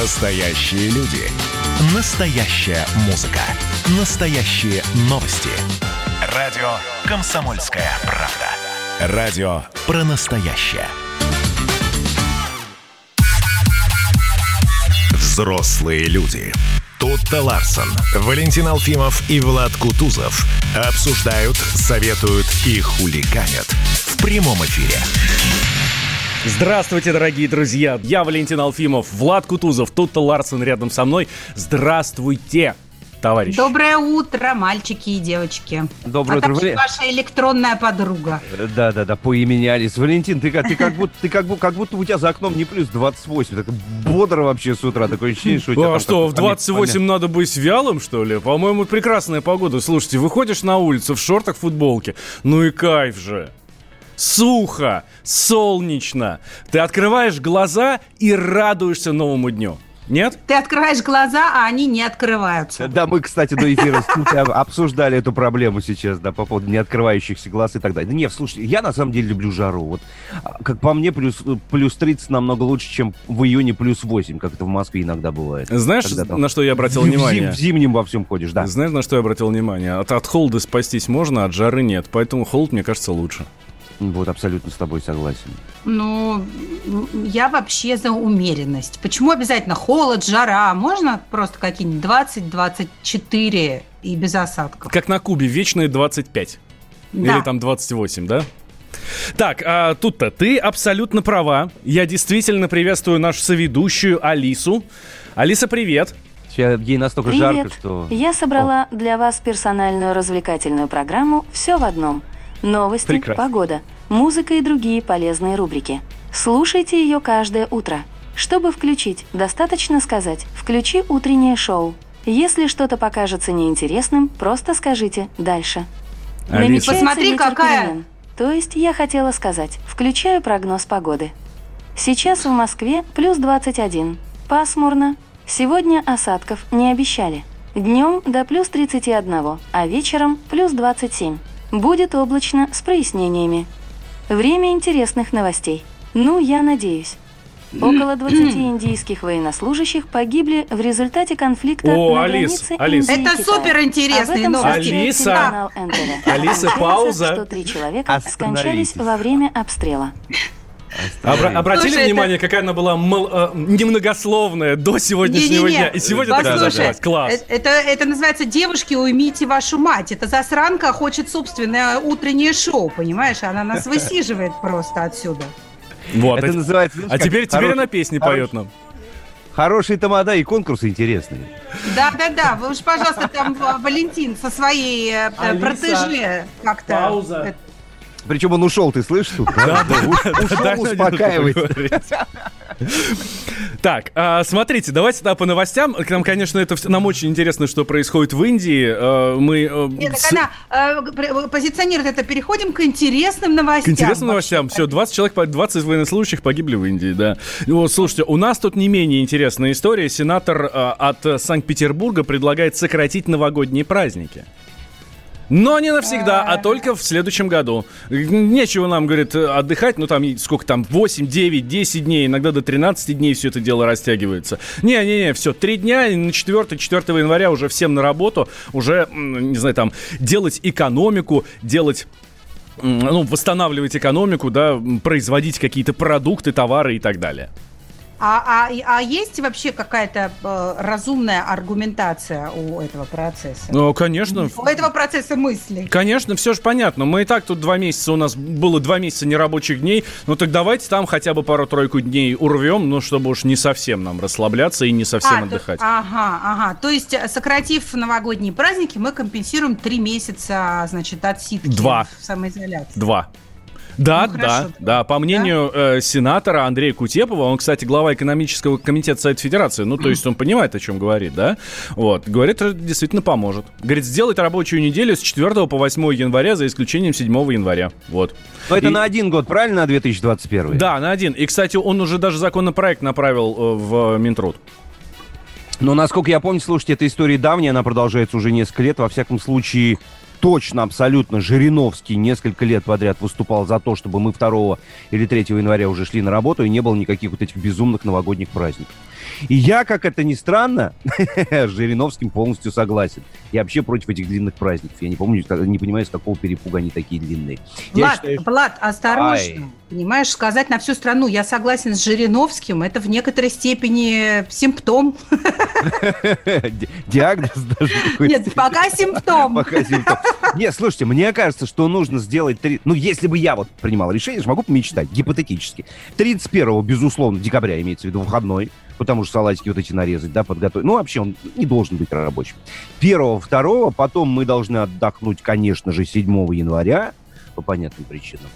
Настоящие люди. Настоящая музыка. Настоящие новости. Радио «Комсомольская правда». Радио про настоящее. Взрослые люди. Тутта Ларсон, Валентин Алфимов и Влад Кутузов обсуждают, советуют и хулиганят в прямом эфире. Здравствуйте, дорогие друзья! Я Валентин Алфимов, Влад Кутузов, Тутта Ларсон рядом со мной. Здравствуйте! товарищ. Доброе утро, мальчики и девочки. Доброе а утро, также ваша электронная подруга. Да, да, да, по имени Алис. Валентин, ты, ты как будто, ты как, будто, как будто у тебя за окном не плюс 28. Так бодро вообще с утра. Такое ощущение, что у тебя А что, в 28 помя... надо быть вялым, что ли? По-моему, прекрасная погода. Слушайте, выходишь на улицу в шортах, футболке. Ну и кайф же сухо, солнечно. Ты открываешь глаза и радуешься новому дню. Нет? Ты открываешь глаза, а они не открываются. Да, мы, кстати, до эфира обсуждали эту проблему сейчас, да, по поводу не открывающихся глаз и так далее. Да нет, слушай, я на самом деле люблю жару. Вот, а, как по мне, плюс, плюс 30 намного лучше, чем в июне плюс 8, как это в Москве иногда бывает. Знаешь, там, на что я обратил в, внимание? В, зим, в зимнем во всем ходишь, да. Знаешь, на что я обратил внимание? От, от холода спастись можно, от жары нет. Поэтому холод, мне кажется, лучше. Вот, абсолютно с тобой согласен. Ну, я вообще за умеренность. Почему обязательно холод, жара? Можно просто какие-нибудь 20-24 и без осадков? Как на Кубе, вечные 25. Да. Или там 28, да? Так, а тут-то ты абсолютно права. Я действительно приветствую нашу соведущую Алису. Алиса, привет. Ей настолько Привет. жарко, что... Я собрала О. для вас персональную развлекательную программу «Все в одном». Новости, Прекрасно. погода, музыка и другие полезные рубрики. Слушайте ее каждое утро. Чтобы включить, достаточно сказать «включи утреннее шоу». Если что-то покажется неинтересным, просто скажите «дальше». Алиса. Посмотри, какая... Перемен. То есть я хотела сказать «включаю прогноз погоды». Сейчас в Москве плюс 21. Пасмурно. Сегодня осадков не обещали. Днем до плюс 31, а вечером плюс 27. Будет облачно с прояснениями. Время интересных новостей. Ну, я надеюсь. Около 20 индийских военнослужащих погибли в результате конфликта О, на Алис, границе Алис. Индии Это супер интересные новости. Алиса, Алиса, пауза. Что три человека скончались во время обстрела. Обра- обратили Слушай, внимание, это... какая она была мол- э, немногословная до сегодняшнего не, не, не. дня? И сегодня Послушай, такая Класс. Э, это, это называется «Девушки, уймите вашу мать». Это засранка хочет собственное утреннее шоу, понимаешь? Она нас высиживает просто отсюда. Вот. Это, это называется... А теперь, теперь она песни поет нам. Хорошие тамада и конкурсы интересные. Да, да, да. Вы уж, пожалуйста, там Валентин со своей э, Алиса, протеже как-то... Пауза. Причем он ушел, ты слышишь тут? Да, да. Ушел успокаивать. Так, а, смотрите, давайте тогда по новостям. К нам, конечно, это нам очень интересно, что происходит в Индии. А, мы... Э, Нет, так она э, позиционирует это. Переходим к интересным новостям. К интересным новостям. Все, 20 человек, 20 военнослужащих погибли в Индии, да. Вот, слушайте, у нас тут не менее интересная история. Сенатор от Санкт-Петербурга предлагает сократить новогодние праздники. Но не навсегда, а только в следующем году. Нечего нам, говорит, отдыхать, ну там сколько там, 8, 9, 10 дней, иногда до 13 дней все это дело растягивается. Не-не-не, все, 3 дня, и на 4, 4 января уже всем на работу, уже, не знаю, там, делать экономику, делать ну, восстанавливать экономику, да, производить какие-то продукты, товары и так далее. А, а, а есть вообще какая-то э, разумная аргументация у этого процесса? Ну, конечно. У этого процесса мысли. Конечно, все же понятно. Мы и так тут два месяца, у нас было два месяца нерабочих дней. Ну так давайте там хотя бы пару-тройку дней урвем, ну чтобы уж не совсем нам расслабляться и не совсем а, отдыхать. То, ага, ага. То есть, э, сократив новогодние праздники, мы компенсируем три месяца, значит, отсидки Два. в самоизоляции. Два. Да, ну, да, да. По мнению да? Э, сенатора Андрея Кутепова, он, кстати, глава экономического комитета Совета Федерации, ну, то есть он понимает, о чем говорит, да? Вот, говорит, это действительно поможет. Говорит, сделать рабочую неделю с 4 по 8 января, за исключением 7 января. Вот. Но это И... на один год, правильно, на 2021? Да, на один. И, кстати, он уже даже законопроект направил э, в Минтруд. Но, насколько я помню, слушайте, эта история давняя, она продолжается уже несколько лет. Во всяком случае, точно, абсолютно Жириновский несколько лет подряд выступал за то, чтобы мы 2 или 3 января уже шли на работу, и не было никаких вот этих безумных новогодних праздников. И я, как это ни странно, с Жириновским полностью согласен. Я вообще против этих длинных праздников. Я не помню, не понимаю, с какого перепуга они такие длинные. Влад, считаю, Влад осторожно. Ай. Понимаешь, сказать на всю страну, я согласен с Жириновским, это в некоторой степени симптом. Диагноз даже. Нет, пока симптом. Пока симптом. Нет, слушайте, мне кажется, что нужно сделать... Ну, если бы я вот принимал решение, же могу мечтать, гипотетически. 31 безусловно, декабря имеется в виду выходной, потому что салатики вот эти нарезать, да, подготовить. Ну, вообще он не должен быть рабочим. Первого, второго, потом мы должны отдохнуть, конечно же, 7 января, по понятным причинам.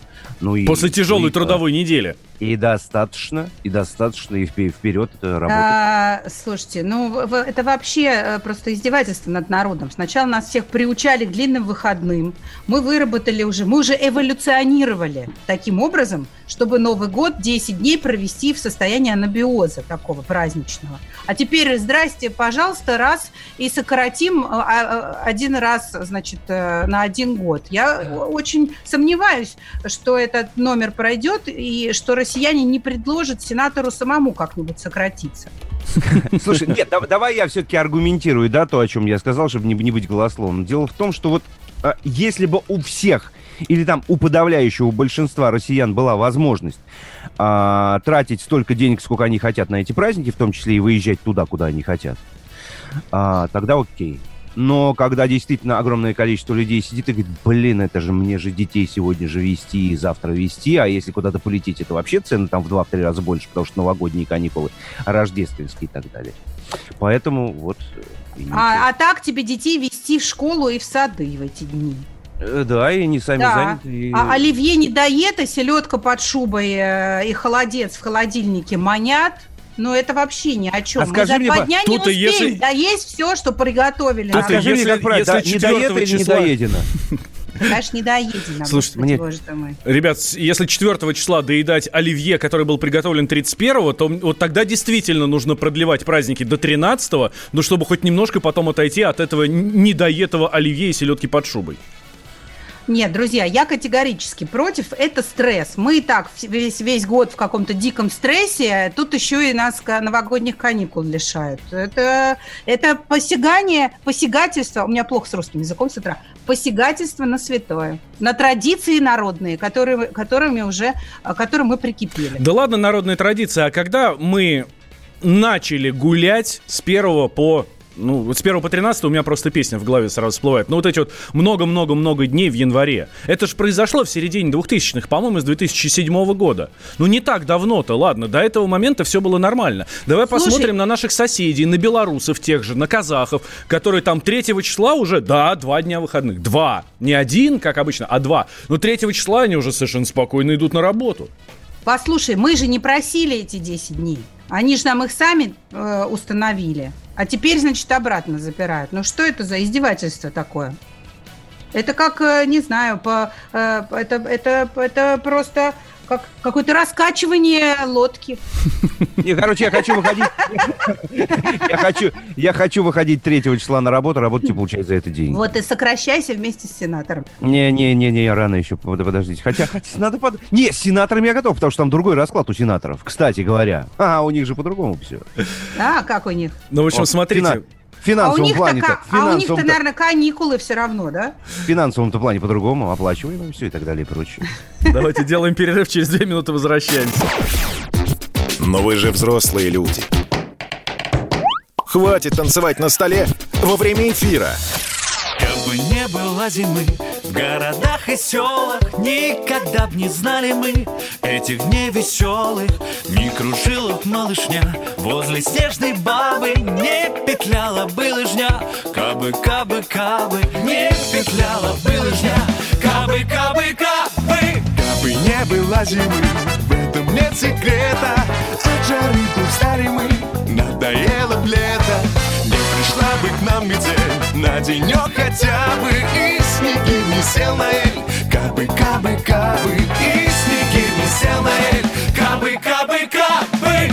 Ну, и, После тяжелой и, трудовой недели. И достаточно, и достаточно, и вперед это работает. А, слушайте, ну это вообще э, просто издевательство над народом. Сначала нас всех приучали к длинным выходным. Мы выработали уже, мы уже эволюционировали таким образом, чтобы Новый год 10 дней провести в состоянии анабиоза такого праздничного. А теперь, здрасте, пожалуйста, раз и сократим э, а, а, один раз, значит, э, на один год. Я очень сомневаюсь, что этот номер пройдет и что россияне не предложат сенатору самому как-нибудь сократиться. Слушай, нет, давай я все-таки аргументирую, да, то, о чем я сказал, чтобы не, не быть голословным. Дело в том, что вот если бы у всех или там у подавляющего большинства россиян была возможность а, тратить столько денег, сколько они хотят на эти праздники, в том числе и выезжать туда, куда они хотят, а, тогда окей. Но когда действительно огромное количество людей сидит и говорит, блин, это же мне же детей сегодня же вести и завтра вести, а если куда-то полететь, это вообще цены там в 2-3 раза больше, потому что новогодние каникулы, рождественские и так далее. Поэтому вот... А, а так тебе детей вести в школу и в сады в эти дни? Э, да, и не сами да. заняты. И... А оливье не дает, и селедка под шубой, э, и холодец в холодильнике манят. Ну, это вообще ни о чем. А скажи мне, два дня не успеем если... да есть все, что приготовили. А скажи если, мне, как правильно, да, не доедено числа... не доедено? Конечно, не доедено. Слушайте, мне... Ребят, если 4 числа доедать оливье, который был приготовлен 31 то вот тогда действительно нужно продлевать праздники до 13 ну, чтобы хоть немножко потом отойти от этого недоетого оливье и селедки под шубой. Нет, друзья, я категорически против. Это стресс. Мы и так весь, весь год в каком-то диком стрессе, тут еще и нас новогодних каникул лишают. Это, это посягание, посягательство, у меня плохо с русским языком с утра, посягательство на святое, на традиции народные, которые, которыми уже, которым мы прикипели. Да ладно, народные традиции, а когда мы начали гулять с 1 по ну, вот с 1 по 13 у меня просто песня в голове сразу всплывает. Ну, вот эти вот много-много-много дней в январе. Это же произошло в середине 2000-х, по-моему, с 2007 года. Ну, не так давно-то, ладно, до этого момента все было нормально. Давай Слушай, посмотрим на наших соседей, на белорусов тех же, на казахов, которые там 3 числа уже, да, два дня выходных. Два. Не один, как обычно, а два. Но 3 числа они уже совершенно спокойно идут на работу. Послушай, мы же не просили эти 10 дней. Они же нам их сами э, установили. А теперь, значит, обратно запирают. Ну что это за издевательство такое? Это как, э, не знаю, по, э, это, это, это просто как какое-то раскачивание лодки. Не, короче, я хочу выходить. Я хочу, я хочу выходить 3 числа на работу, работать и получать за это деньги. Вот и сокращайся вместе с сенатором. Не-не-не, рано еще, подождите. Хотя, надо под... Не, с сенатором я готов, потому что там другой расклад у сенаторов, кстати говоря. А, у них же по-другому все. А, как у них? Ну, в общем, смотрите, финансовом а плане так, А у них-то, наверное, каникулы все равно, да? В финансовом-то плане по-другому, оплачиваем все и так далее и прочее. Давайте делаем перерыв, через две минуты возвращаемся. Но вы же взрослые люди. Хватит танцевать на столе во время эфира. Как бы не было зимы, в городах и селах Никогда б не знали мы этих дней веселых. Не кружила б малышня возле снежной бабы Не петляла бы лыжня, кабы, кабы, кабы. Не петляла бы лыжня, кабы, кабы, кабы. Кабы не было зимы, в этом нет секрета. От жары устали мы, надоело б лето бы к нам метель на денек хотя бы И снеги не сел на эль. Кабы, кабы, кабы И снеги не сел на эль. Кабы, кабы, кабы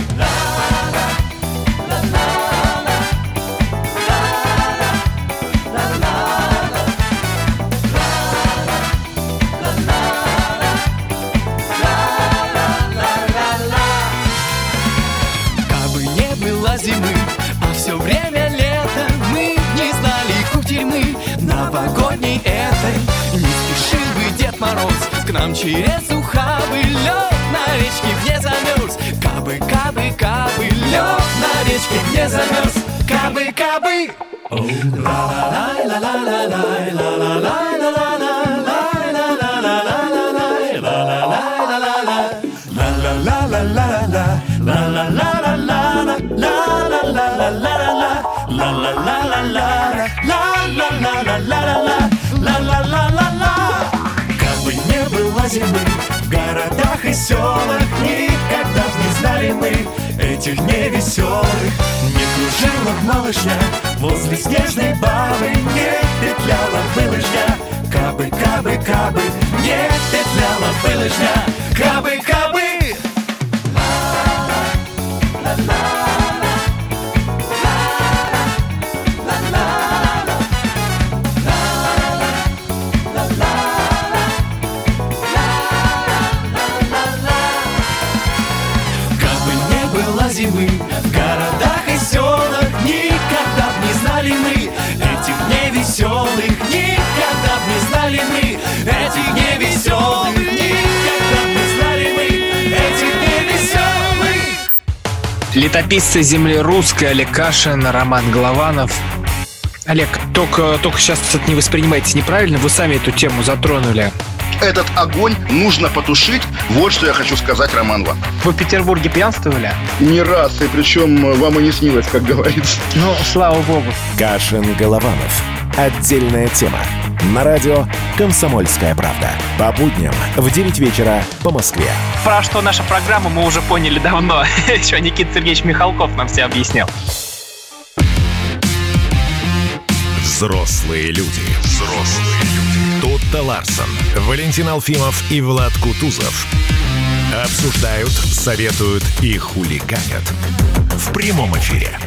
Мороз. К нам через ухабы Лед на речке где замерз Кабы, кабы, кабы Лед на речке где замерз Кабы, кабы. Как зимы в городах и селах. Никогда не знали мы этих дней веселых Не кружила малышня возле снежной бабы. Не петляла бы лыжня Кабы, кабы, кабы. Не петляла бы лыжня Кабы, кабы дней веселых Никогда б не знали мы этих дней Никогда б не знали мы этих дней веселых Летописцы земли русской Олег Кашин, Роман Голованов. Олег, только, только сейчас это не воспринимайте неправильно, вы сами эту тему затронули. Этот огонь нужно потушить. Вот что я хочу сказать, Роман вам. Вы в Петербурге пьянствовали? Не раз, и причем вам и не снилось, как говорится. Ну, слава богу. Кашин Голованов. Отдельная тема. На радио «Комсомольская правда». По будням в 9 вечера по Москве. Про что наша программа мы уже поняли давно. Еще Никита Сергеевич Михалков нам все объяснял. Взрослые люди. Взрослые люди. Тутта Ларсон, Валентин Алфимов и Влад Кутузов обсуждают, советуют и хулиганят в прямом эфире.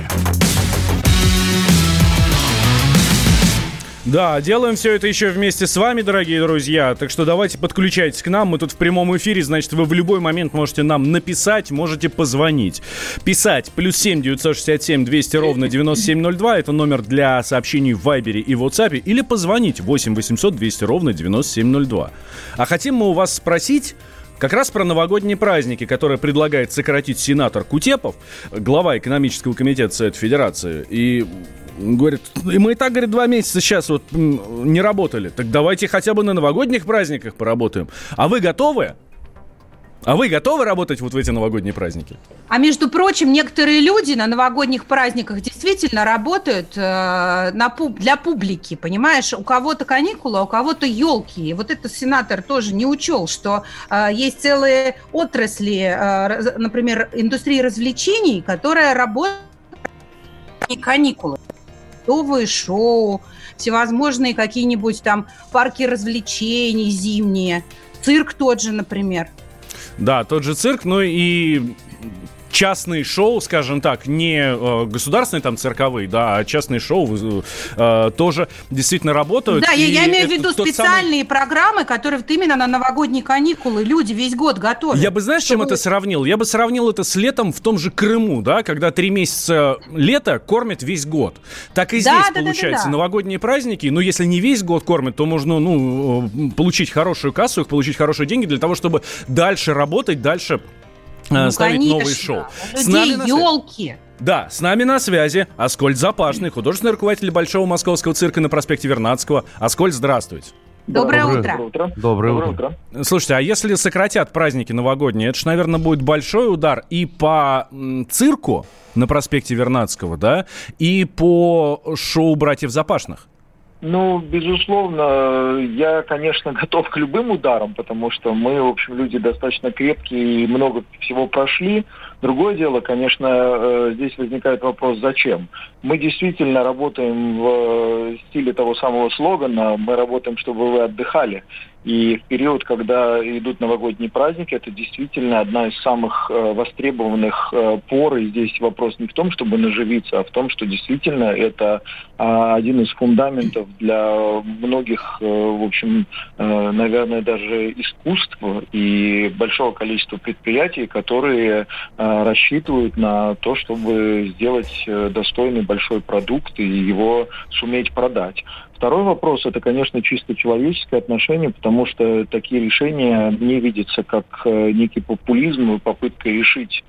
Да, делаем все это еще вместе с вами, дорогие друзья. Так что давайте подключайтесь к нам. Мы тут в прямом эфире, значит, вы в любой момент можете нам написать, можете позвонить. Писать плюс 7 967 200 ровно 9702. Это номер для сообщений в Вайбере и WhatsApp. Или позвонить 8 800 200 ровно 9702. А хотим мы у вас спросить... Как раз про новогодние праздники, которые предлагает сократить сенатор Кутепов, глава экономического комитета Совета Федерации. И говорит, и мы и так, говорит, два месяца сейчас вот не работали. Так давайте хотя бы на новогодних праздниках поработаем. А вы готовы? А вы готовы работать вот в эти новогодние праздники? А между прочим, некоторые люди на новогодних праздниках действительно работают э, на пуб- для публики, понимаешь? У кого-то каникулы, а у кого-то елки. И вот этот сенатор тоже не учел, что э, есть целые отрасли, э, например, индустрии развлечений, которая работает не каникулы. Новые шоу, всевозможные какие-нибудь там парки развлечений зимние, цирк тот же, например. Да, тот же цирк, ну и частные шоу, скажем так, не э, государственные там цирковые, да, а частные шоу э, тоже действительно работают. Да, я, я имею в виду тот самый- специальные программы, которые вот именно на новогодние каникулы люди весь год готовят. Я бы, знаешь, чем это сравнил? Я бы сравнил это с летом в том же Крыму, да, когда три месяца лета кормят весь год. Так и Да, здесь да, да, да, получается да. новогодние праздники. Ну, если не весь год кормят, то можно, ну, э, получить хорошую кассу, их получить хорошие деньги для того, чтобы дальше работать, дальше Ну, ставить конечно. новые шоу. У С нами на елки. Да, с нами на связи Аскольд Запашный, художественный руководитель Большого московского цирка на проспекте Вернадского. Аскольд, здравствуйте. Доброе Доброе утро. Доброе, утро. Слушайте, а если сократят праздники новогодние, это же, наверное, будет большой удар и по цирку на проспекте Вернадского, да, и по шоу «Братьев Запашных». Ну, безусловно, я, конечно, готов к любым ударам, потому что мы, в общем, люди достаточно крепкие и много всего прошли. Другое дело, конечно, э, здесь возникает вопрос, зачем? Мы действительно работаем в э, стиле того самого слогана, мы работаем, чтобы вы отдыхали. И в период, когда идут новогодние праздники, это действительно одна из самых э, востребованных пор. И здесь вопрос не в том, чтобы наживиться, а в том, что действительно это один из фундаментов для многих, в общем, наверное, даже искусств и большого количества предприятий, которые рассчитывают на то, чтобы сделать э, достойный большой продукт и его суметь продать. Второй вопрос – это, конечно, чисто человеческое отношение, потому что такие решения не видятся как э, некий популизм и попытка решить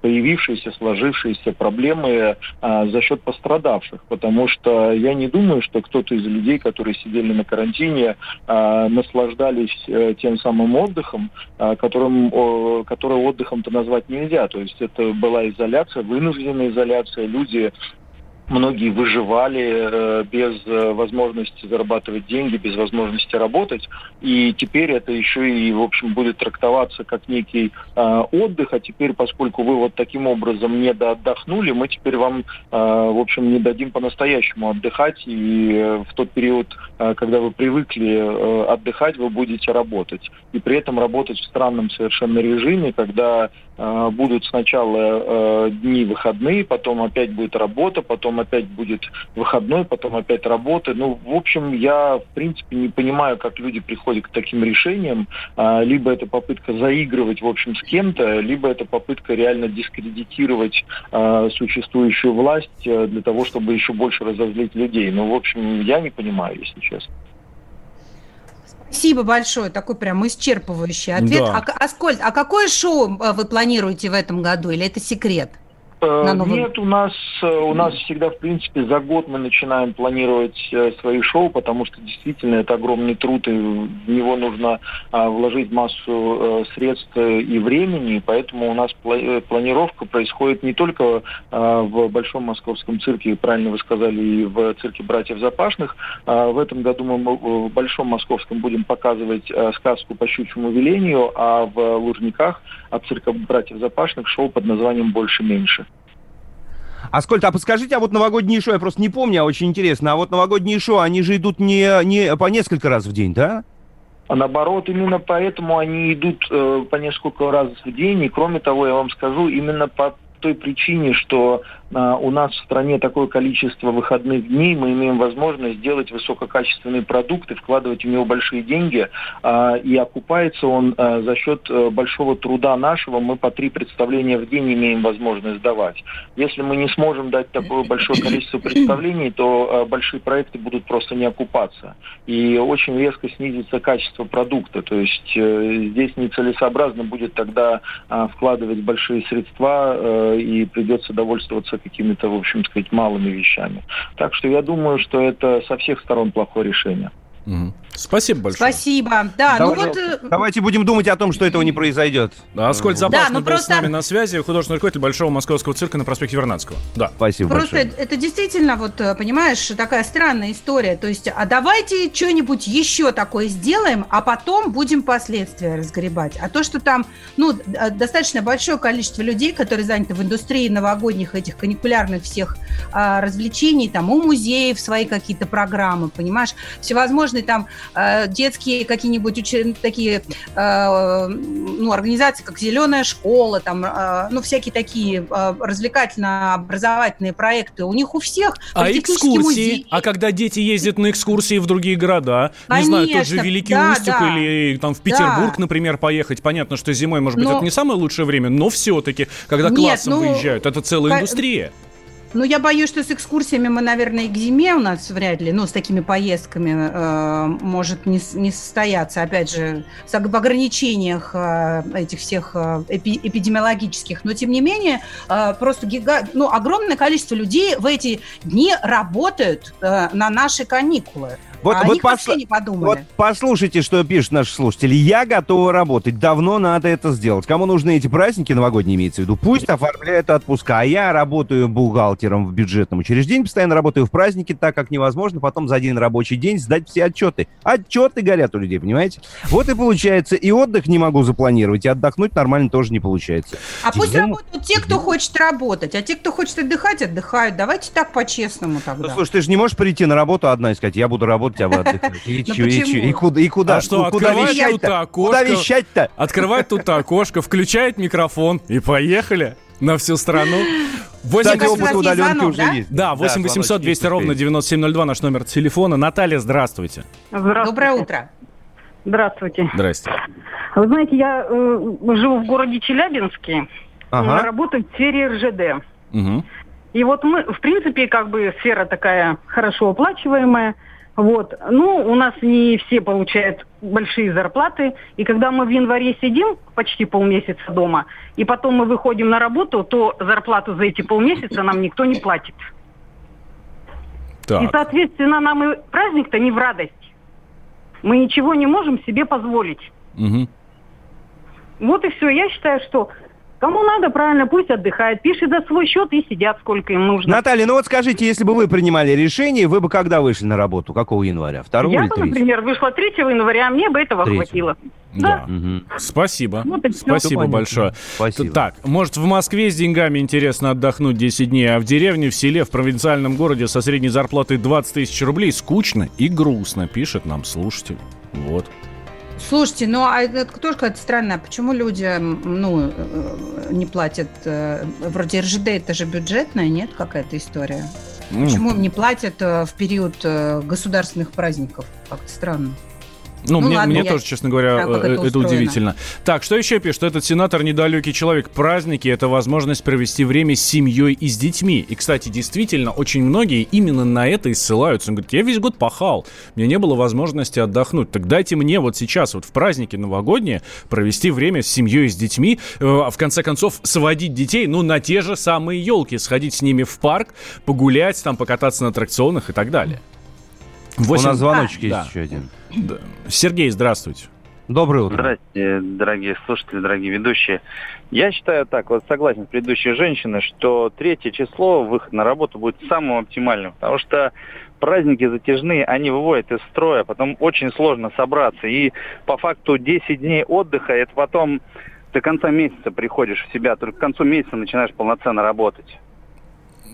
появившиеся, сложившиеся проблемы а, за счет пострадавших. Потому что я не думаю, что кто-то из людей, которые сидели на карантине, а, наслаждались а, тем самым отдыхом, а, которым, о, который отдыхом-то назвать нельзя. То есть это была изоляция, вынужденная изоляция. Люди многие выживали э, без э, возможности зарабатывать деньги, без возможности работать. И теперь это еще и, в общем, будет трактоваться как некий э, отдых. А теперь, поскольку вы вот таким образом не доотдохнули, мы теперь вам, в общем, не дадим по-настоящему отдыхать. И в тот период, когда вы привыкли отдыхать, вы будете работать. И при этом работать в странном совершенно режиме, когда будут сначала дни выходные, потом опять будет работа, потом опять будет выходной, потом опять работа. Ну, в общем, я, в принципе, не понимаю, как люди приходят к таким решениям. А, либо это попытка заигрывать, в общем, с кем-то, либо это попытка реально дискредитировать а, существующую власть а, для того, чтобы еще больше разозлить людей. Ну, в общем, я не понимаю, если честно. Спасибо большое, такой прям исчерпывающий ответ. Да. А, Аскольд, а какое шоу э, вы планируете в этом году, или это секрет? На новый- Нет, у нас э, у нас всегда, в принципе, за год мы начинаем планировать э, свои шоу, потому что действительно это огромный труд, и в него нужно а, вложить массу э, средств э, и времени, поэтому у нас пла- э, планировка происходит не только а, в Большом Московском цирке, правильно вы сказали, и в цирке братьев Запашных. А, В этом году мы в Большом Московском будем показывать э, сказку по щучьему велению, а в Лужниках от цирка братьев Запашных шоу под названием «Больше-меньше». Аскольд, а подскажите, а вот новогодние шоу, я просто не помню, а очень интересно, а вот новогодние шоу, они же идут не, не по несколько раз в день, да? А наоборот, именно поэтому они идут э, по несколько раз в день. И кроме того, я вам скажу, именно по той причине, что а, у нас в стране такое количество выходных дней, мы имеем возможность делать высококачественные продукты, вкладывать в него большие деньги, а, и окупается он а, за счет э, большого труда нашего. Мы по три представления в день имеем возможность давать. Если мы не сможем дать такое большое количество представлений, то а, большие проекты будут просто не окупаться. И очень резко снизится качество продукта. То есть э, здесь нецелесообразно будет тогда а, вкладывать большие средства, э, и придется довольствоваться какими-то, в общем сказать, малыми вещами. Так что я думаю, что это со всех сторон плохое решение. Спасибо большое. Спасибо. Да, ну Давай- вот... э, Давайте будем думать о том, что этого не произойдет. Да, Аскольд Запашный ну был просто- с нами на связи, художественный руководитель Большого Московского цирка на проспекте Вернадского. Да. Спасибо Просто большое. это действительно, вот, э, понимаешь, такая странная история. То есть, а давайте что-нибудь еще такое сделаем, а потом будем последствия разгребать. А то, что там, ну, д- достаточно большое количество людей, которые заняты в индустрии новогодних этих каникулярных всех а, развлечений, там, у музеев свои какие-то программы, понимаешь, всевозможные там э, детские какие-нибудь уче- такие, э, ну, организации, как «Зеленая школа», там, э, ну, всякие такие э, развлекательно-образовательные проекты. У них у всех А экскурсии? музей. А когда дети ездят на экскурсии в другие города? не знаю, тот же Конечно, Великий да, Устюг да. или там в Петербург, Да. например, поехать. Понятно, что зимой, может быть, Но- это не самое лучшее время, но все-таки, когда Нет, классом ну, выезжают, это целая по- индустрия. Ну, я боюсь, что с экскурсиями мы, наверное, и к зиме у нас вряд ли, ну, с такими поездками э, может не, не состояться. Опять же, в ограничениях э, этих всех э, эпи- эпидемиологических. Но, тем не менее, э, просто гига... ну, огромное количество людей в эти дни работают э, на наши каникулы. Вот- а вот посла- не подумали. Вот послушайте, что пишут наши слушатели. Я готова работать. Давно надо это сделать. Кому нужны эти праздники новогодние, имеется в виду, пусть оформляют отпуска. А я работаю бухгалтером в бюджетном учреждении, постоянно работаю в праздники, так как невозможно потом за один рабочий день сдать все отчеты. Отчеты горят у людей, понимаете? Вот и получается, и отдых не могу запланировать, и отдохнуть нормально тоже не получается. А пусть Зиму- работают те, кто хочет работать, а те, кто хочет отдыхать, отдыхают. Давайте так по-честному Ну, тогда. слушай, ты же не можешь прийти на работу одна и сказать, я буду работать, а вы отдыхать. И Ну и и куда, и куда, А что, куда вещать-то? окошко? Куда вещать-то? Открывает тут окошко, включает микрофон и поехали на всю страну. Кстати, кажется, опыт удаленки звонок, уже да? есть. Да, 8 800 200 звоночек ровно есть. 9702 наш номер телефона. Наталья, здравствуйте. Доброе утро. Здравствуйте. Здрасте. Вы знаете, я э, живу в городе Челябинске, Ага. работаю в сфере РЖД. Мгм. И вот мы, в принципе, как бы сфера такая хорошо оплачиваемая. Вот. Ну, у нас не все получают большие зарплаты. И когда мы в январе сидим почти полмесяца дома, и потом мы выходим на работу, то зарплату за эти полмесяца нам никто не платит. И, Так. соответственно, нам и праздник-то не в радость. Мы ничего не можем себе позволить. Мгм. Вот и все. Я считаю, что кому надо, правильно, пусть отдыхает. Пишет за свой счет и сидят, сколько им нужно. Наталья, ну вот скажите, если бы вы принимали решение, вы бы когда вышли на работу? Какого января? Второго Я или бы, третьего? например, вышла 3 января, а мне бы этого Третьего. хватило. Да. Мгм. Спасибо. Вот. Спасибо Понятно. большое. Спасибо. Так, может, в Москве с деньгами интересно отдохнуть 10 дней, а в деревне, в селе, в провинциальном городе со средней зарплатой 20 тысяч рублей скучно и грустно, пишет нам слушатель. Вот. Слушайте, ну а это тоже какая-то странная. Почему люди ну, э, не платят? э, Вроде РЖД это же бюджетная, нет, какая-то история? М, Почему им не платят э, в период государственных праздников? Как-то странно. Ну, Ну мне, ладно, мне я тоже, честно говоря, как э, это это, удивительно. Так, что еще пишет? Этот сенатор недалекий человек. Праздники – это возможность провести время с семьей и с детьми. И, кстати, действительно, очень многие именно на это и ссылаются. Он говорит, я весь год пахал, мне не было возможности отдохнуть. Так дайте мне вот сейчас, вот в праздники новогодние, провести время с семьей и с детьми, э, а в конце концов, сводить детей, ну, на те же самые елки, сходить с ними в парк, погулять, там, покататься на аттракционах и так далее. У Восемь- нас звоночек Да. есть еще один. Сергей, здравствуйте. Доброе утро. Здравствуйте, дорогие слушатели, дорогие ведущие. Я считаю так, вот согласен с предыдущей женщиной, что третье число, выход на работу будет самым оптимальным, потому что праздники затяжные, они выводят из строя, потом очень сложно собраться. И по факту 10 дней отдыха, это потом до конца месяца приходишь в себя, только к концу месяца начинаешь полноценно работать.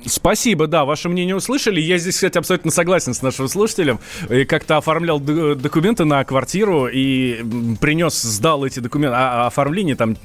Спасибо, да, ваше мнение услышали. Я здесь, кстати, абсолютно согласен с нашим слушателем. И как-то оформлял документы на квартиру и принес, сдал эти документы. А, а оформление там,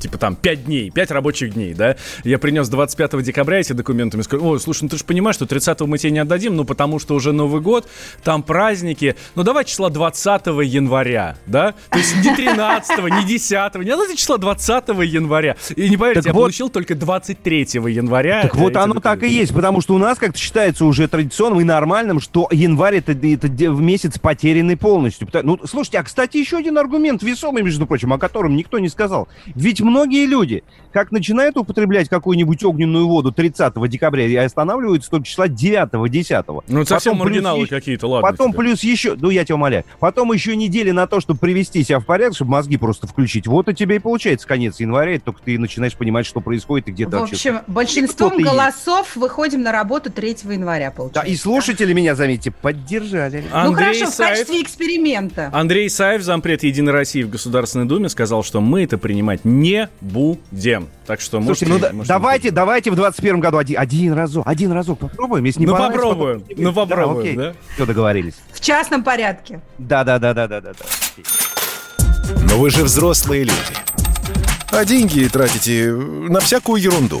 типа там, 5 дней, 5 рабочих дней, да. Я принес 25 декабря эти документы. Мне сказали, ой, слушай, ну ты же понимаешь, что 30 мы тебе не отдадим, ну потому что уже Новый год, там праздники. Ну давай числа 20 января, да? То есть не 13 не 10 не давайте числа 20 января. И не поверьте, Так я вот- получил только 23 января. Так вот оно так и есть, потому что у нас как-то считается уже традиционным и нормальным, что январь это, это де- месяц потерянный полностью. Ну, слушайте, а, кстати, еще один аргумент весомый, между прочим, о котором никто не сказал. Ведь многие люди, как начинают употреблять какую-нибудь огненную воду 30 декабря и останавливаются только числа 9-10. Ну, это совсем маргиналы еще- какие-то, ладно. Потом тебе. плюс еще, ну я тебя умоляю, потом еще недели на то, чтобы привести себя в порядок, чтобы мозги просто включить. Вот у тебя и получается конец января, и только ты начинаешь понимать, что происходит и где ты В вообще. общем, большинством кто голосов выходим на работу 3 января, Да, получается. и слушатели меня, заметьте, поддержали. Ну Андрей хорошо, в Саев- качестве эксперимента. Андрей Саев, зампред Единой России в Государственной Думе, сказал, что мы это принимать не будем. Так что Слушайте, можете- ну да- можете давайте, выходить. давайте в 21 году один, один разок, один разок попробуем, если не Ну, попробуем, потом- ну, попробуем, да. Все, договорились. В частном порядке. Да, да, да, да, да, да. да. Но вы же взрослые люди. А деньги тратите на всякую ерунду.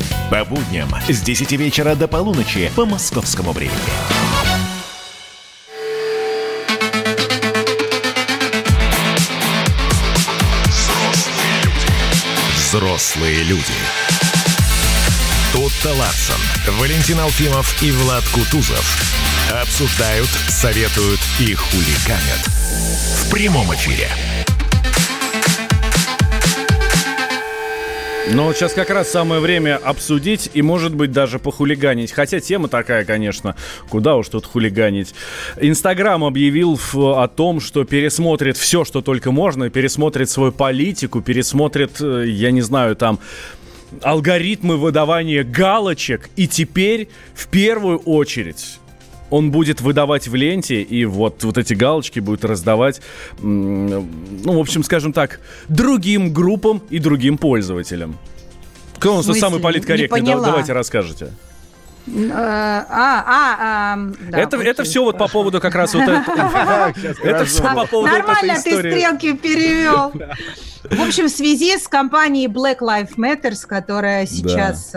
По будням с 10 вечера до полуночи по московскому времени. Взрослые люди. Тут-то Ларсон, Валентин Алфимов и Влад Кутузов обсуждают, советуют и хулиганят. В прямом эфире. Но вот сейчас как раз самое время обсудить и, может быть, даже похулиганить. Хотя тема такая, конечно, куда уж тут хулиганить. Инстаграм объявил о том, что пересмотрит все, что только можно, пересмотрит свою политику, пересмотрит, э, я не знаю, там алгоритмы выдавания галочек. И теперь в первую очередь он будет выдавать в ленте, и вот, вот эти галочки будет раздавать, ну, в общем, скажем так, другим группам и другим пользователям. Кто у нас самый политкорректный? Давайте расскажете. Э, а, а, а, да, это, это все вот по поводу как раз вот этого. Это все по поводу Нормально ты стрелки перевел. В общем, в связи с компанией Black Lives Matter, которая сейчас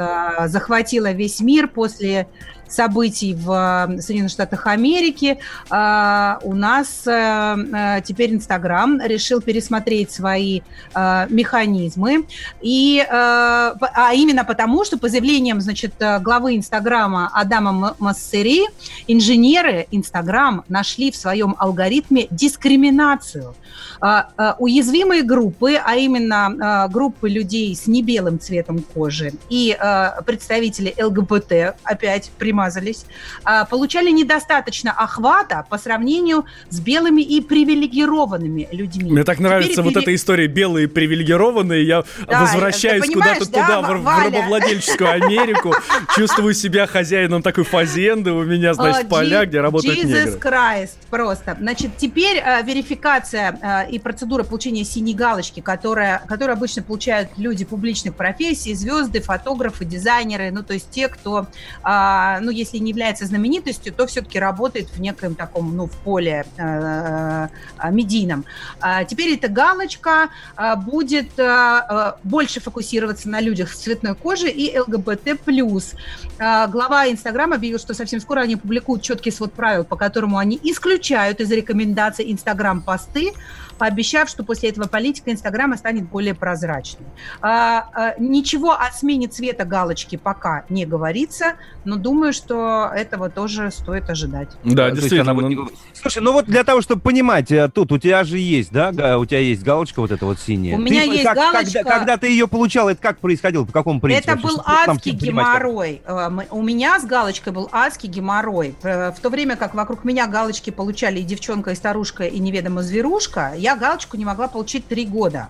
захватила весь мир после событий в э, Соединенных Штатах Америки, э, у нас э, теперь Инстаграм решил пересмотреть свои механизмы. И, а именно потому, что по заявлениям значит, главы Инстаграма Адама Массери, инженеры Инстаграм нашли в своем алгоритме дискриминацию. Уязвимые группы, а именно группы людей с небелым цветом кожи и представители ЛГБТ, опять прямая смазались, а, получали недостаточно охвата по сравнению с белыми и привилегированными людьми. Мне так нравится Теперь вот эта история белые привилегированные. Я да, возвращаюсь куда-то да, туда, в, в рабовладельческую Америку, чувствую себя хозяином такой фазенды, у меня, значит, поля, где работают Jesus негры. Christ, просто. Значит, теперь а, верификация а, и процедура получения синей галочки, которая, которую обычно получают люди публичных профессий, звезды, фотографы, дизайнеры, ну, то есть те, кто, ну, если не является знаменитостью, то все-таки работает в неком таком, ну, в поле э, э, медийном. А теперь эта галочка э, будет э, больше фокусироваться на людях с цветной кожей и ЛГБТ+. Э, глава Инстаграма объявил, что совсем скоро они публикуют четкий свод правил, по которому они исключают из рекомендаций Инстаграм посты, пообещав, что после этого политика Инстаграма станет более прозрачной. А, а, ничего о смене цвета галочки пока не говорится, но думаю, что этого тоже стоит ожидать. Да, действительно. Будет... Ну, слушай, ну вот для того, чтобы понимать, э, тут у тебя же есть, да, у тебя есть галочка вот эта вот синяя. У ты, меня есть как, галочка. Когда, когда ты ее получал, это как происходило, по какому принципу? Это был адский геморрой. Э, у меня с галочкой был адский геморрой. Э, в то время как вокруг меня галочки получали и девчонка, и старушка, и неведомо зверушка, я галочку не могла получить три года.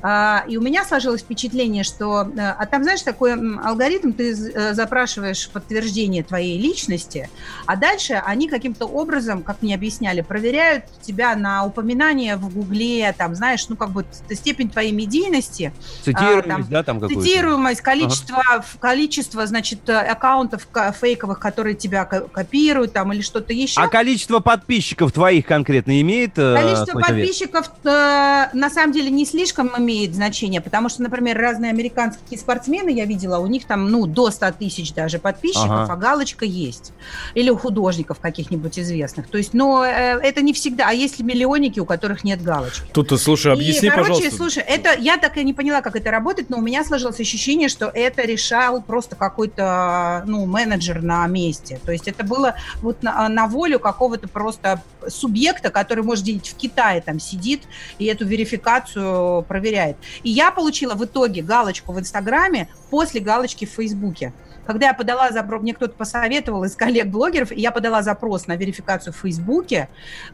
А, и у меня сложилось впечатление, что... Э, а там, знаешь, такой алгоритм, ты э, запрашиваешь подтверждение твоей личности, а дальше они каким-то образом, как мне объясняли, проверяют тебя на упоминание в Гугле, там, знаешь, ну, как бы степень твоей медийности. Цитируемость, а, там, да, там какую-то? Цитируемость, количество, ага. количество, значит, аккаунтов фейковых, которые тебя копируют, там, или что-то еще. А количество подписчиков твоих конкретно имеет Количество подписчиков, на самом деле, не слишком имеет значение, потому что, например, разные американские спортсмены, я видела, у них там, ну, до 100 тысяч даже подписчиков, ага. а галочка есть. Или у художников каких-нибудь известных. То есть, но э, это не всегда. А есть миллионники, у которых нет галочки? Тут, слушай, объясни, и, короче, пожалуйста. слушай, это, я так и не поняла, как это работает, но у меня сложилось ощущение, что это решал просто какой-то, ну, менеджер на месте. То есть это было вот на, на волю какого-то просто субъекта, который, может, где-нибудь в Китае там сидит и эту верификацию проверяет. И я получила в итоге галочку в Инстаграме после галочки в Фейсбуке. Когда я подала запрос, мне кто-то посоветовал из коллег-блогеров, и я подала запрос на верификацию в Фейсбуке,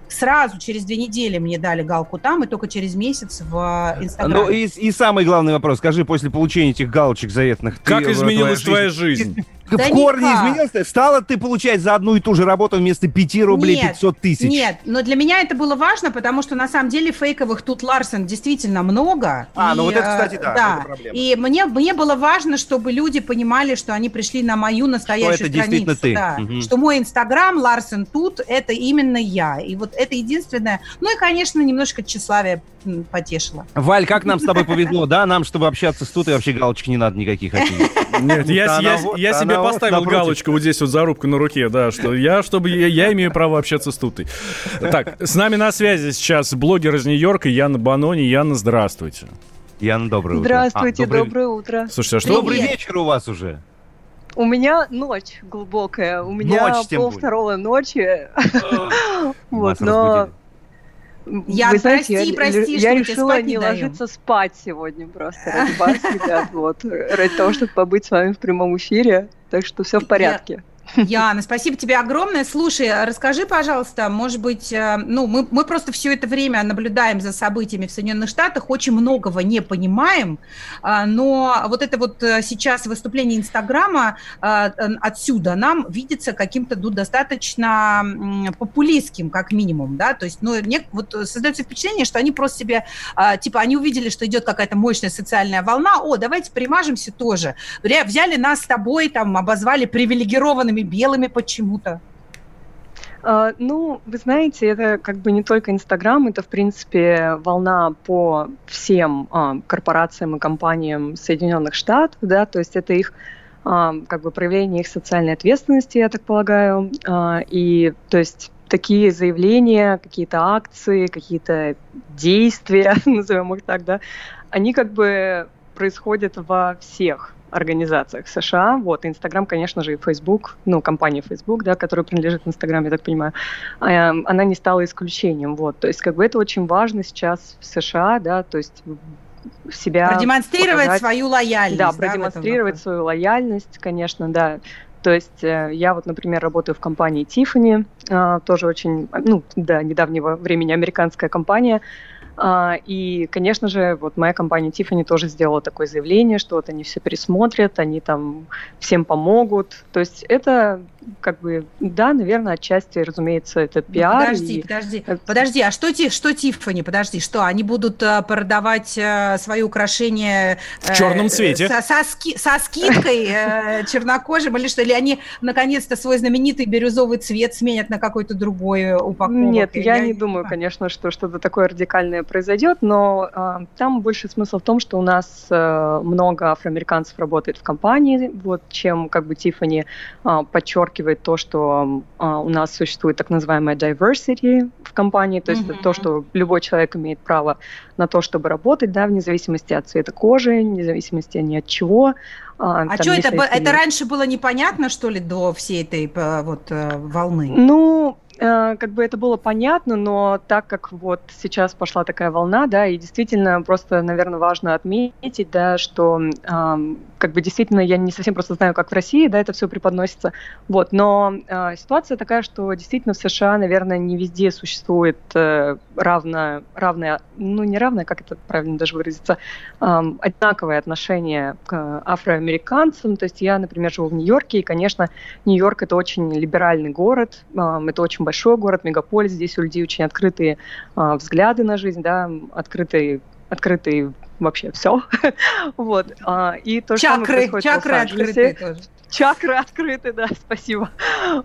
сразу через две недели мне дали галку там, и только через месяц в Инстаграме. Ну и, и самый главный вопрос, скажи, после получения этих галочек заветных... Как изменилась твоя жизнь? Твоя жизнь? Да в корне никак. изменился? Стало ты получать за одну и ту же работу вместо 5 рублей нет, 500 тысяч? Нет, но для меня это было важно, потому что на самом деле фейковых тут Ларсен действительно много. А, и, ну вот это, кстати, да, да. это проблема. И мне, мне было важно, чтобы люди понимали, что они пришли на мою настоящую что это страницу. Действительно ты. Да. Угу. Что мой Инстаграм, Ларсен тут, это именно я. И вот это единственное. Ну и, конечно, немножко тщеславие потешило. Валь, как нам с тобой повезло, да? Нам, чтобы общаться с тут, и вообще галочки не надо никаких. Нет, я себе поставил напротив. галочку вот здесь вот зарубку на руке, да, что я, чтобы я, я имею право общаться с Тутой. Так, с нами на связи сейчас блогер из Нью-Йорка Яна Банони. Яна, здравствуйте. Яна, доброе утро. Здравствуйте, а, добрый... доброе утро. Слушайте, а что... Добрый вечер у вас уже. У меня ночь глубокая. У меня ночь, пол второго ночи. Вот, но я, Вы знаете, прости, я, прости, я решила не, не ложиться спать сегодня просто ради вас, ребят, вот, ради того, чтобы побыть с вами в прямом эфире, так что все в порядке. Яна, спасибо тебе огромное. Слушай, расскажи, пожалуйста, может быть, э, ну, мы, мы просто все это время наблюдаем за событиями в Соединенных Штатах, очень многого не понимаем, а, но вот это вот э, сейчас выступление Инстаграма отсюда нам видится каким-то ну, достаточно популистским, как минимум, да, то есть, ну, мне вот создается впечатление, что они просто себе, типа, они увидели, что идет какая-то мощная социальная волна, о, давайте примажемся тоже. Взяли нас с тобой, там, обозвали привилегированными белыми почему-то? Uh, ну, вы знаете, это как бы не только Инстаграм, это, в принципе, волна по всем uh, корпорациям и компаниям Соединенных Штатов, да, то есть это их uh, как бы проявление их социальной ответственности, я так полагаю, и, то есть, такие заявления, какие-то акции, какие-то действия, назовем их так, да, они как бы происходят во всех организациях США. Вот, Инстаграм, конечно же, и Facebook, ну, компания Facebook, да, которая принадлежит Инстаграм, я так понимаю, а, она не стала исключением. Вот, то есть, как бы это очень важно сейчас в США, да, то есть себя... Продемонстрировать показать, свою лояльность. Да, продемонстрировать да, свою лояльность, конечно, да. То есть э, я вот, например, работаю в компании Tiffany, а, тоже очень, ну, до недавнего времени американская компания, и, конечно же, вот моя компания Tiffany тоже сделала такое заявление, что вот они все пересмотрят, они там всем помогут. То есть это как бы, да, наверное, отчасти, разумеется, это ну, пиар. Ну, подожди, и... подожди, подожди, а что, что Тиффани, подожди, что, они будут uh, продавать uh, свои украшения... В черном цвете. Со, со, ски, со скидкой uh, чернокожим, или что, или они, наконец-то, свой знаменитый бирюзовый цвет сменят на какой-то другой упаковку? Нет, я, я не думаю, конечно, что что-то такое радикальное произойдет, но uh, там больше смысл в том, что у нас uh, много афроамериканцев работает в компании, вот, чем, как бы, Тиффани uh, подчеркивает подчеркивает то, что а, у нас существует так называемая diversity в компании, то есть mm-hmm. то, что любой человек имеет право на то, чтобы работать, да, вне зависимости от цвета кожи, вне зависимости ни от чего. А, а что это? Это раньше было непонятно, что ли, до всей этой э, вот э, волны? Ну, Э, как бы это было понятно, но так как вот сейчас пошла такая волна, да, и действительно просто, наверное, важно отметить, да, что как бы действительно я не совсем просто знаю, как в России, да, это все преподносится, вот, но э, ситуация такая, что действительно в США, наверное, не везде существует э, равное, равное, ну не равное, как это правильно даже выразиться, э, одинаковое отношение к афроамериканцам, то есть я, например, живу в Нью-Йорке, и, конечно, Нью-Йорк это очень либеральный город, это очень большой город, мегаполис, здесь у людей очень открытые а, взгляды на жизнь, да, открытые, открытые вообще все. вот. А, и то чакры, чакры открытые тоже. Чакры открыты, да, спасибо.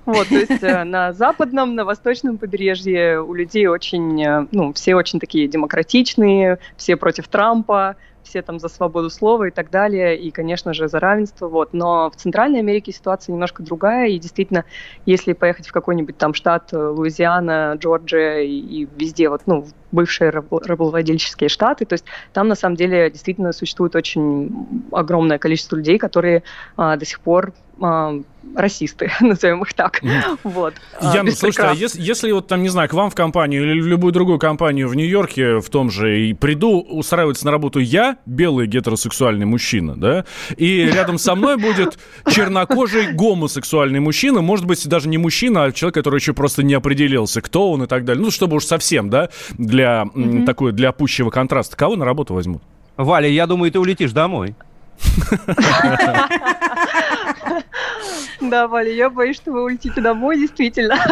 Вот, то есть э, на западном, на восточном побережье у людей очень, э, ну, все очень такие демократичные, все против Трампа, все там за свободу слова и так далее, и, конечно же, за равенство, вот. Но в Центральной Америке ситуация немножко другая, и действительно, если поехать в какой-нибудь там штат э, Луизиана, Джорджия и, и везде, вот, ну, бывшие рабовладельческие штаты, то есть там на самом деле действительно существует очень огромное количество людей, которые а, до сих пор а, расисты, назовем их так. Вот. А, Яна, слушайте, а если, если вот там, не знаю, к вам в компанию или в любую другую компанию в Нью-Йорке в том же, и приду устраиваться на работу я, белый гетеросексуальный мужчина, да, и рядом со мной будет чернокожий гомосексуальный мужчина, может быть, даже не мужчина, а человек, который еще просто не определился, кто он и так далее. Ну, чтобы уж совсем, да, для mm-hmm. такой, для пущего контраста. Кого на работу возьмут? Валя, я думаю, ты улетишь домой. Да, Валя, я боюсь, что вы улетите домой, действительно.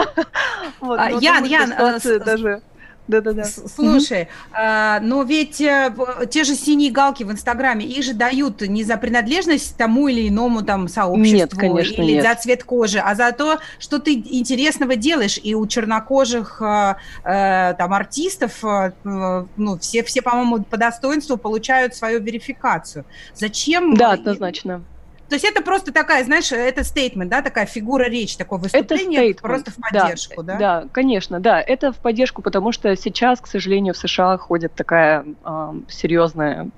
А, Ян, Ян, э, даже да-да-да. Слушай, а, но ведь а, те же синие галки в Инстаграме, их же дают не за принадлежность тому или иному там сообществу нет, конечно, или нет. за цвет кожи, а за то, что ты интересного делаешь. И у чернокожих а, а, там артистов, а, ну, все, все, по-моему, по достоинству получают свою верификацию. Зачем? Да, однозначно. То есть это просто такая, знаешь, это стейтмент, да, такая фигура речи, такое выступление это просто в поддержку, да, да? Да, конечно, да, это в поддержку, потому что сейчас, к сожалению, в США ходит такая э, серьезная,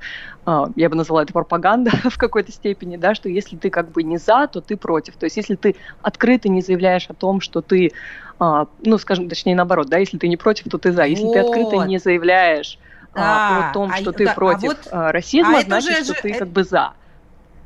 э, я бы назвала это пропаганда в какой-то степени, да, что если ты как бы не за, то ты против. То есть если ты открыто не заявляешь о том, что ты, э, ну, скажем, точнее наоборот, да, если ты не против, то ты за. Если вот. ты открыто не заявляешь да. о том, что а, ты да, против а вот, расизма, а значит, что же, ты как бы за.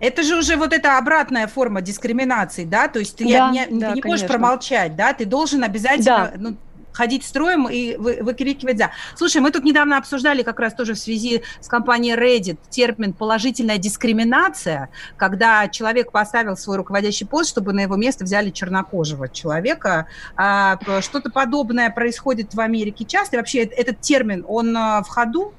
Это же уже вот эта обратная форма дискриминации, да? То есть ты, Да, не, да, ты не можешь промолчать, да? Ты должен обязательно Да. ну, ходить строем и вы- выкрикивать «за». Слушай, мы тут недавно обсуждали как раз тоже в связи с компанией Reddit термин «положительная дискриминация», когда человек поставил свой руководящий пост, чтобы на его место взяли чернокожего человека. А, что-то подобное происходит в Америке часто. И вообще э- этот термин, он а, в ходу?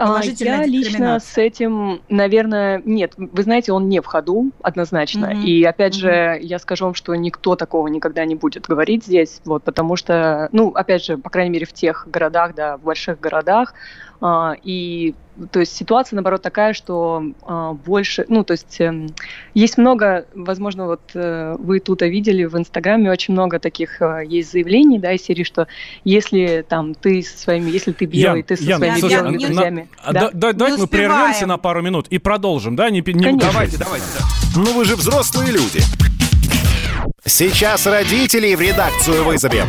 А, Положительная Я лично с этим, наверное, нет. Вы знаете, он не в ходу однозначно. Мгм. И опять же, я скажу вам, что никто такого никогда не будет говорить здесь, вот, потому что, ну, опять же, по крайней мере, в тех городах, да, в больших городах, и то есть ситуация, наоборот, такая, что а, больше, ну, то есть эм, есть много, возможно, вот э, вы тут видели в Инстаграме очень много таких э, есть заявлений, да, из серии, что если там ты со своими, если ты белый, Ян, ты со Ян, своими слушай, белыми на- друзьями. а да. да- да- Давайте мы прервемся на пару минут и продолжим, да? Не, не Конечно. Давайте, давайте. Ну вы же взрослые люди. Сейчас родителей в редакцию вызовем.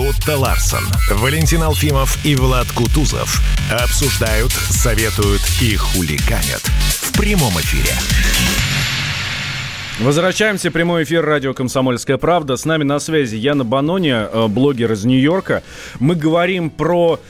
Тутта Ларсон, Валентин Алфимов и Влад Кутузов обсуждают, советуют и хулиганят в прямом эфире. Возвращаемся. Прямой эфир радио «Комсомольская правда». С нами на связи Яна Банони, э, блогер из Нью-Йорка. Мы говорим про...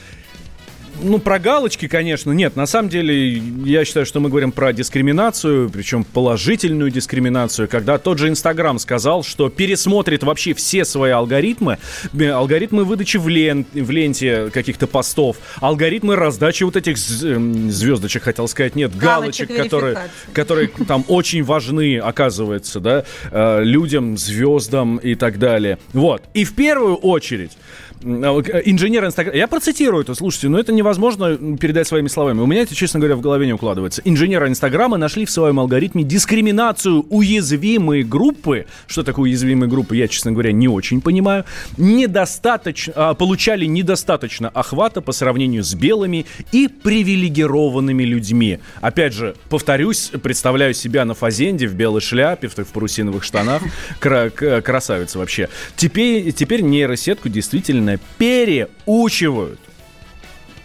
Ну, про галочки, конечно, нет. На самом деле, я считаю, что мы говорим про дискриминацию, причем положительную дискриминацию, когда тот же Инстаграм сказал, что пересмотрит вообще все свои алгоритмы, э, алгоритмы выдачи в, лен- в ленте каких-то постов, алгоритмы раздачи вот этих эм, звездочек, хотел сказать, нет, галочек, Галочек которые, которые там очень важны, оказывается, да, э, людям, звездам и так далее. Вот. И в первую очередь инженер Инстаграма... Я процитирую это, слушайте, но это невозможно передать своими словами. У меня это, честно говоря, в голове не укладывается. Инженеры Инстаграма нашли в своем алгоритме дискриминацию уязвимой группы. Что такое уязвимые группы, я, честно говоря, не очень понимаю. Недостаточно... а, получали недостаточно охвата по сравнению с белыми и привилегированными людьми. Опять же, повторюсь, представляю себя на фазенде в белой шляпе, в, в парусиновых штанах. К- красавица вообще. Теперь, теперь нейросетку действительно переучивают.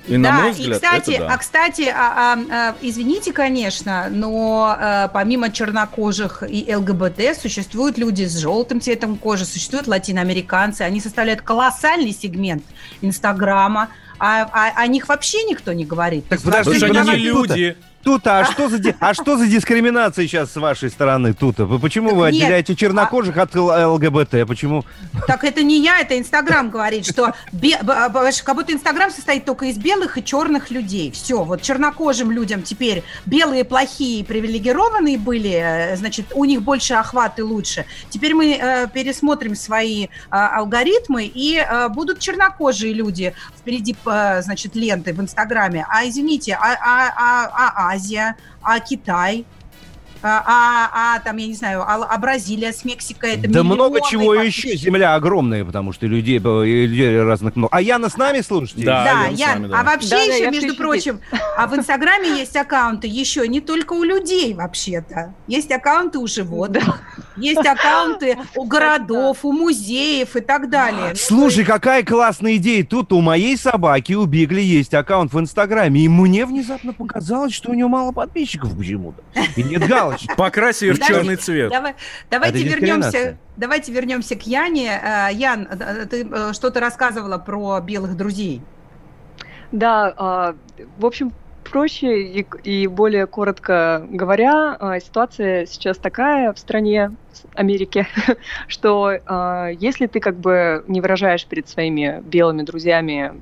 И на да, мой и взгляд, кстати, это да. а кстати, а- а, а, извините, конечно, но а, помимо чернокожих и ЛГБТ существуют люди с желтым цветом кожи, существуют латиноамериканцы, они составляют колоссальный сегмент Инстаграма, а, а- о них вообще никто не говорит. Так подожди, вообще Потому что они не люди. Тут, а что за, а что за дискриминация сейчас с вашей стороны тут? Вы почему вы нет, отделяете чернокожих от Л- ЛГБТ? Почему? Так это не я, это Инстаграм говорит, что бе- б- б- как будто Инстаграм состоит только из белых и черных людей. Все, вот чернокожим людям теперь белые плохие привилегированные были, э, значит, у них больше охват и лучше. Теперь мы э, пересмотрим свои а, алгоритмы, и э, будут чернокожие люди впереди, э, значит, ленты в Инстаграме. А извините, а, а- а- а Азия, а Китай? А, а- а там, я не знаю, а, а Бразилия с Мексикой, это да много чего фактически. еще. Земля огромная, потому что людей, э, людей разных много. А Яна с нами, слушайте? Да, Ян, а вообще Да, да, еще, я между прочим, а в Инстаграме есть аккаунты еще не только у людей вообще-то. Есть аккаунты у животных, есть аккаунты у городов, у музеев и так далее. Слушай, какая классная идея. Тут у моей собаки, у Бигли, есть аккаунт в Инстаграме. И мне внезапно показалось, что у него мало подписчиков почему-то. И нет галочки. Покрась ее в черный цвет. Давай, давайте Это вернемся. Давайте вернемся к Яне. Э, Ян, э, ты э, что-то рассказывала про белых друзей. Да, а, в общем, проще и, и более коротко говоря, а, ситуация сейчас такая в стране Америки, что а, если ты как бы не выражаешь перед своими белыми друзьями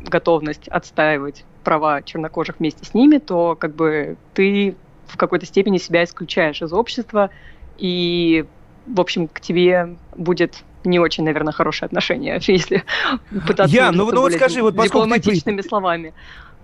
готовность отстаивать права чернокожих вместе с ними, то как бы ты в какой-то степени себя исключаешь из общества, и, в общем, к тебе будет не очень, наверное, хорошее отношение, если пытаться Я, ну, ну вот скажи, вот поскольку ты дипломатичными словами.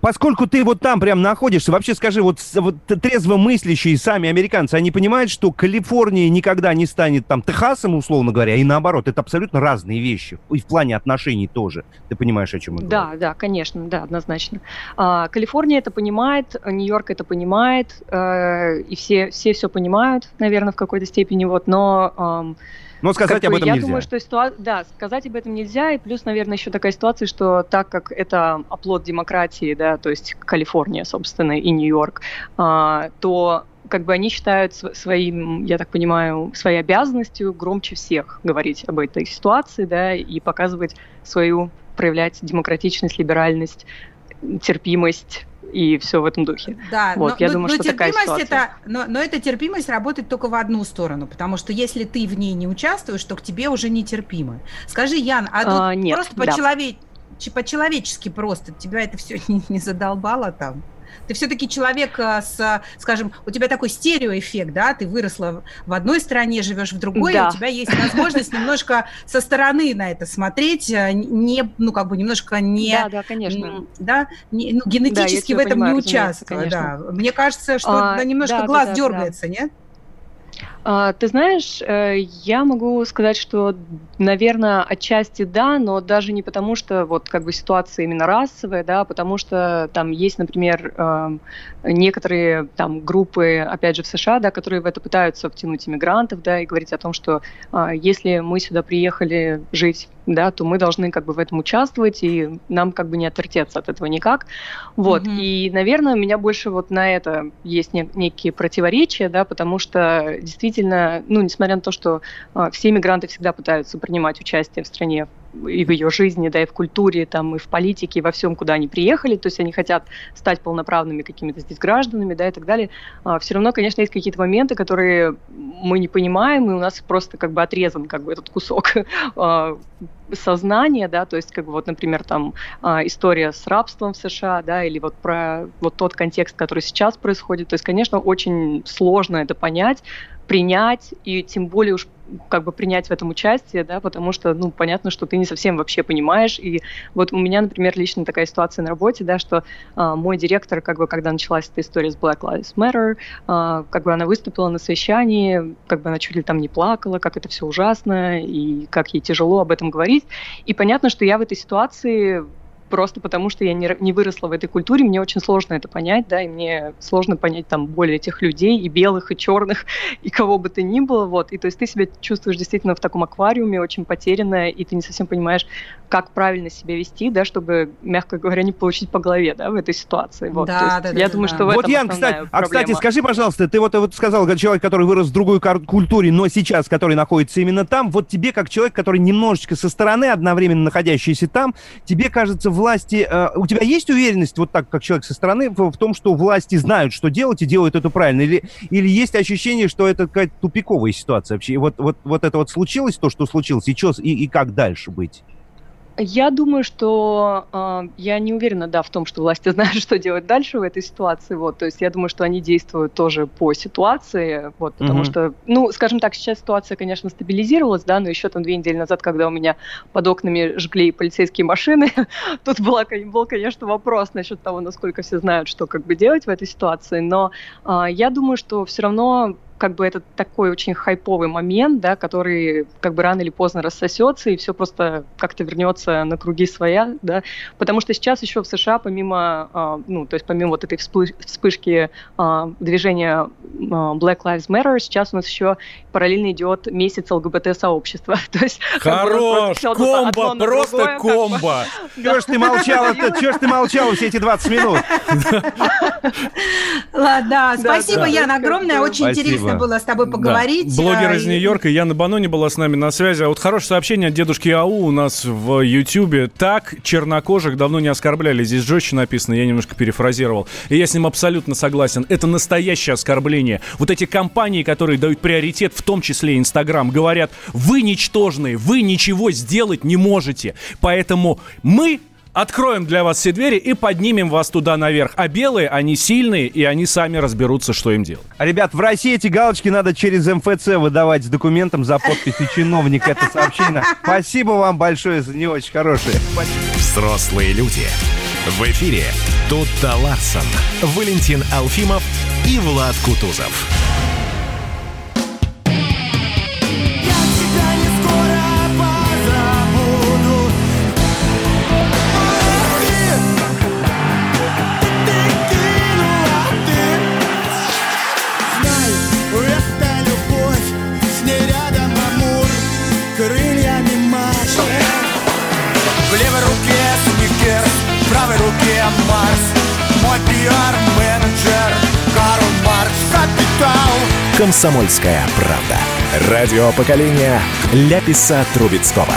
Поскольку ты вот там прям находишься, вообще скажи, вот, вот трезво мыслящие сами американцы, они понимают, что Калифорния никогда не станет там Техасом, условно говоря, и наоборот, это абсолютно разные вещи. И в плане отношений тоже. Ты понимаешь, о чем я говорю? Да, да, конечно, да, однозначно. А, Калифорния это понимает, Нью-Йорк это понимает, э, и все, все все понимают, наверное, в какой-то степени, вот, но... ам, Но сказать как об этом я нельзя. думаю, что ситуация, да, сказать об этом нельзя, и плюс, наверное, еще такая ситуация, что так как это оплот демократии, да, то есть Калифорния, собственно, и Нью-Йорк, а, то как бы они считают св- своим, я так понимаю, своей обязанностью громче всех говорить об этой ситуации, да, и показывать свою, проявлять демократичность, либеральность, терпимость и все в этом духе. Да, вот, но, я но- думаю, но что такая терпимость ситуация. это, но, но эта терпимость работает только в одну сторону, потому что если ты в ней не участвуешь, то к тебе уже нетерпимо. Скажи, Ян, а, тут А, нет, просто да. по-челове- ч- по-человечески просто тебя это все не, не задолбало там? Ты все-таки человек а, с, скажем, у тебя такой стереоэффект, да, ты выросла в- одной стране, живешь в другой, Да. у тебя есть возможность немножко со стороны на это смотреть, а, не, ну, как бы немножко не... Да, да, конечно. Да, не- ну, Да, генетически тебя в этом понимаю, не конечно. да. Мне кажется, что А, да, немножко да, глаз да, да, дергается, нет? А, Ты знаешь, э, я могу сказать, что, наверное, отчасти да, но даже не потому, что вот как бы ситуация именно расовая, да, а потому что там есть, например, эм, некоторые там группы, опять же, в США, да, которые в это пытаются втянуть иммигрантов, да, и говорить о том, что а, если мы сюда приехали жить, да, то мы должны как бы в этом участвовать, и нам как бы не отвертеться от этого никак. Вот, Мгм. и, наверное, у меня больше вот на это есть не- некие противоречия, да, потому что действительно, ну, несмотря на то, что а, все мигранты всегда пытаются принимать участие в стране и в ее жизни, да, и в культуре, там, и в политике, и во всем, куда они приехали, то есть они хотят стать полноправными какими-то здесь гражданами, да, и так далее, все равно, конечно, есть какие-то моменты, которые мы не понимаем, и у нас просто как бы отрезан как бы этот кусок а, сознания, да, то есть как бы вот, например, там а, история с рабством в США, да, или вот про вот тот контекст, который сейчас происходит, то есть, конечно, очень сложно это понять, принять, и тем более уж как бы принять в этом участие, да, потому что, ну, понятно, что ты не совсем вообще понимаешь, и вот у меня, например, лично такая ситуация на работе, да, что а, мой директор, как бы, когда началась эта история с Black Lives Matter, а, как бы она выступила на совещании, как бы она чуть ли там не плакала, как это все ужасно, и как ей тяжело об этом говорить, и понятно, что я в этой ситуации просто потому, что я не, не выросла в этой культуре, мне очень сложно это понять, да, и мне сложно понять там более этих людей, и белых, и черных, и кого бы то ни было, вот, и то есть ты себя чувствуешь действительно в таком аквариуме, очень потерянная, и ты не совсем понимаешь, как правильно себя вести, да, чтобы, мягко говоря, не получить по голове, да, в этой ситуации, вот, Да, то есть да, я да, думаю, да. что в Вот, этом Ян, основная кстати, а, кстати, проблема. скажи, пожалуйста, ты вот, вот сказал, как человек, который вырос в другой культуре, но сейчас, который находится именно там, вот тебе, как человек, который немножечко со стороны, одновременно находящийся там, тебе кажется, в власти... э, у тебя есть уверенность, вот так, как человек со стороны, в, в том, что власти знают, что делать, и делают это правильно? Или, или есть ощущение, что это какая-то тупиковая ситуация вообще? И вот, вот, вот это вот случилось, то, что случилось, и, чё, и, и как дальше быть? Я думаю, что э, я не уверена, да, в том, что власти знают, что делать дальше в этой ситуации. Вот, то есть я думаю, что они действуют тоже по ситуации, вот, потому Мгм. что, ну, скажем так, сейчас ситуация, конечно, стабилизировалась, да, но еще там две недели назад, когда у меня под окнами жгли полицейские машины, тут была, был, конечно, вопрос насчет того, насколько все знают, что как бы делать в этой ситуации. Но а, я думаю, что все равно как бы это такой очень хайповый момент, да, который как бы рано или поздно рассосется, и все просто как-то вернется на круги своя, да, потому что сейчас еще в США помимо, а, ну, то есть помимо вот этой вспы- вспышки а, движения а, Black Lives Matter, сейчас у нас еще параллельно идет месяц ЛГБТ-сообщества. То есть как бы Хорош, просто тут одно комбо, на просто другое, как бы. комбо. Чего ж ты молчала, чего ж ты молчала все эти 20 минут? Да, Да, спасибо, да. Ян, огромное. Очень Спасибо. интересно было с тобой поговорить. Да. Блогер А, из Нью-Йорка Яна Банони была с нами на связи. А вот хорошее сообщение от дедушки Ау у нас в Ютьюбе. Так чернокожих давно не оскорбляли. Здесь жестче написано, я немножко перефразировал. И я с ним абсолютно согласен. Это настоящее оскорбление. Вот эти компании, которые дают приоритет, в том числе Инстаграм, говорят, вы ничтожные, вы ничего сделать не можете. Поэтому мы Откроем для вас все двери и поднимем вас туда наверх. А белые, они сильные, и они сами разберутся, что им делать. А, Ребят, в России эти галочки надо через МФЦ выдавать с документом за подписью чиновника. Это сообщение. Спасибо вам большое за не очень хорошее. Взрослые люди. В эфире Тутта Ларсон, Валентин Алфимов и Влад Кутузов. Пиар-менеджер Карл Маркс, капитал. Комсомольская правда. Радио поколения Ляписа Трубецкого.